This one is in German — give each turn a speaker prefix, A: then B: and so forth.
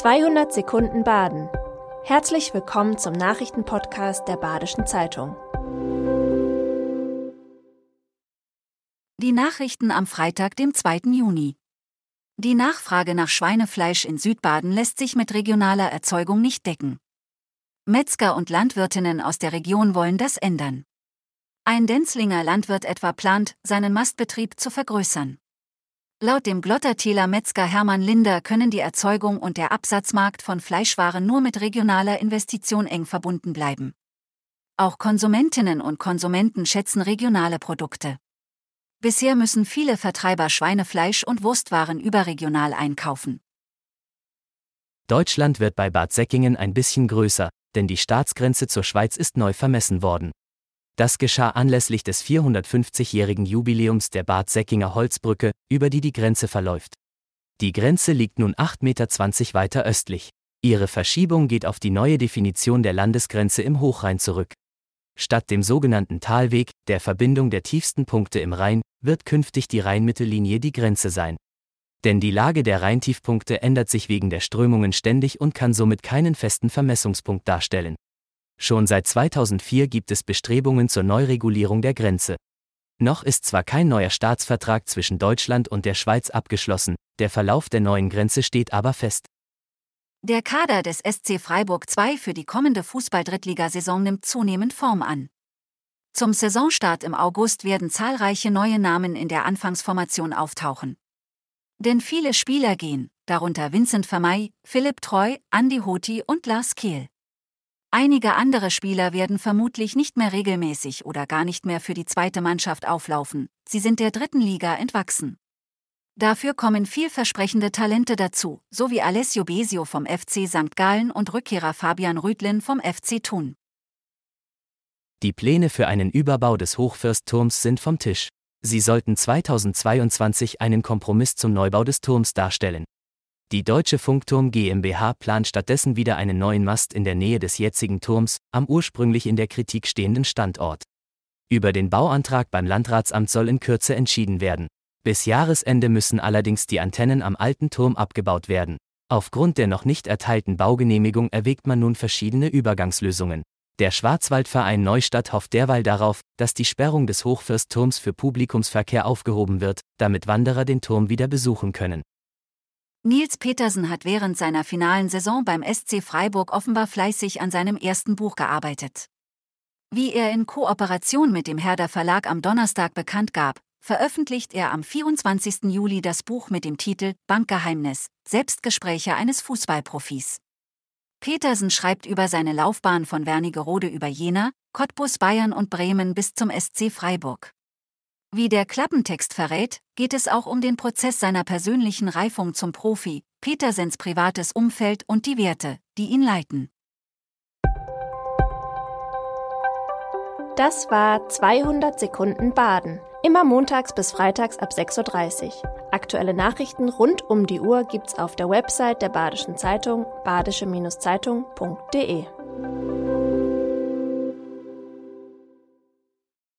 A: 200 Sekunden Baden. Herzlich willkommen zum Nachrichtenpodcast der Badischen Zeitung.
B: Die Nachrichten am Freitag, dem 2. Juni. Die Nachfrage nach Schweinefleisch in Südbaden lässt sich mit regionaler Erzeugung nicht decken. Metzger und Landwirtinnen aus der Region wollen das ändern. Ein Denzlinger Landwirt etwa plant, seinen Mastbetrieb zu vergrößern. Laut dem Glottertäler Metzger Hermann Linder können die Erzeugung und der Absatzmarkt von Fleischwaren nur mit regionaler Investition eng verbunden bleiben. Auch Konsumentinnen und Konsumenten schätzen regionale Produkte. Bisher müssen viele Vertreiber Schweinefleisch und Wurstwaren überregional einkaufen.
C: Deutschland wird bei Bad Säckingen ein bisschen größer, denn die Staatsgrenze zur Schweiz ist neu vermessen worden. Das geschah anlässlich des 450-jährigen Jubiläums der Bad Säckinger Holzbrücke, über die die Grenze verläuft. Die Grenze liegt nun 8,20 Meter weiter östlich. Ihre Verschiebung geht auf die neue Definition der Landesgrenze im Hochrhein zurück. Statt dem sogenannten Talweg, der Verbindung der tiefsten Punkte im Rhein, wird künftig die Rheinmittellinie die Grenze sein. Denn die Lage der Rheintiefpunkte ändert sich wegen der Strömungen ständig und kann somit keinen festen Vermessungspunkt darstellen. Schon seit 2004 gibt es Bestrebungen zur Neuregulierung der Grenze. Noch ist zwar kein neuer Staatsvertrag zwischen Deutschland und der Schweiz abgeschlossen, der Verlauf der neuen Grenze steht aber fest.
B: Der Kader des SC Freiburg II für die kommende Fußball-Drittligasaison nimmt zunehmend Form an. Zum Saisonstart im August werden zahlreiche neue Namen in der Anfangsformation auftauchen. Denn viele Spieler gehen, darunter Vincent Vermey, Philipp Treu, Andy Hoti und Lars Kehl. Einige andere Spieler werden vermutlich nicht mehr regelmäßig oder gar nicht mehr für die zweite Mannschaft auflaufen, sie sind der dritten Liga entwachsen. Dafür kommen vielversprechende Talente dazu, so wie Alessio Besio vom FC St. Gallen und Rückkehrer Fabian Rüdlin vom FC Thun.
C: Die Pläne für einen Überbau des Hochfürstturms sind vom Tisch. Sie sollten 2022 einen Kompromiss zum Neubau des Turms darstellen. Die Deutsche Funkturm GmbH plant stattdessen wieder einen neuen Mast in der Nähe des jetzigen Turms, am ursprünglich in der Kritik stehenden Standort. Über den Bauantrag beim Landratsamt soll in Kürze entschieden werden. Bis Jahresende müssen allerdings die Antennen am alten Turm abgebaut werden. Aufgrund der noch nicht erteilten Baugenehmigung erwägt man nun verschiedene Übergangslösungen. Der Schwarzwaldverein Neustadt hofft derweil darauf, dass die Sperrung des Hochfürstturms für Publikumsverkehr aufgehoben wird, damit Wanderer den Turm wieder besuchen können.
B: Nils Petersen hat während seiner finalen Saison beim SC Freiburg offenbar fleißig an seinem ersten Buch gearbeitet. Wie er in Kooperation mit dem Herder Verlag am Donnerstag bekannt gab, veröffentlicht er am 24. Juli das Buch mit dem Titel Bankgeheimnis, Selbstgespräche eines Fußballprofis. Petersen schreibt über seine Laufbahn von Wernigerode über Jena, Cottbus Bayern und Bremen bis zum SC Freiburg. Wie der Klappentext verrät, geht es auch um den Prozess seiner persönlichen Reifung zum Profi, Petersens privates Umfeld und die Werte, die ihn leiten.
A: Das war 200 Sekunden Baden. Immer montags bis freitags ab 6.30 Uhr. Aktuelle Nachrichten rund um die Uhr gibt's auf der Website der Badischen Zeitung badische-zeitung.de.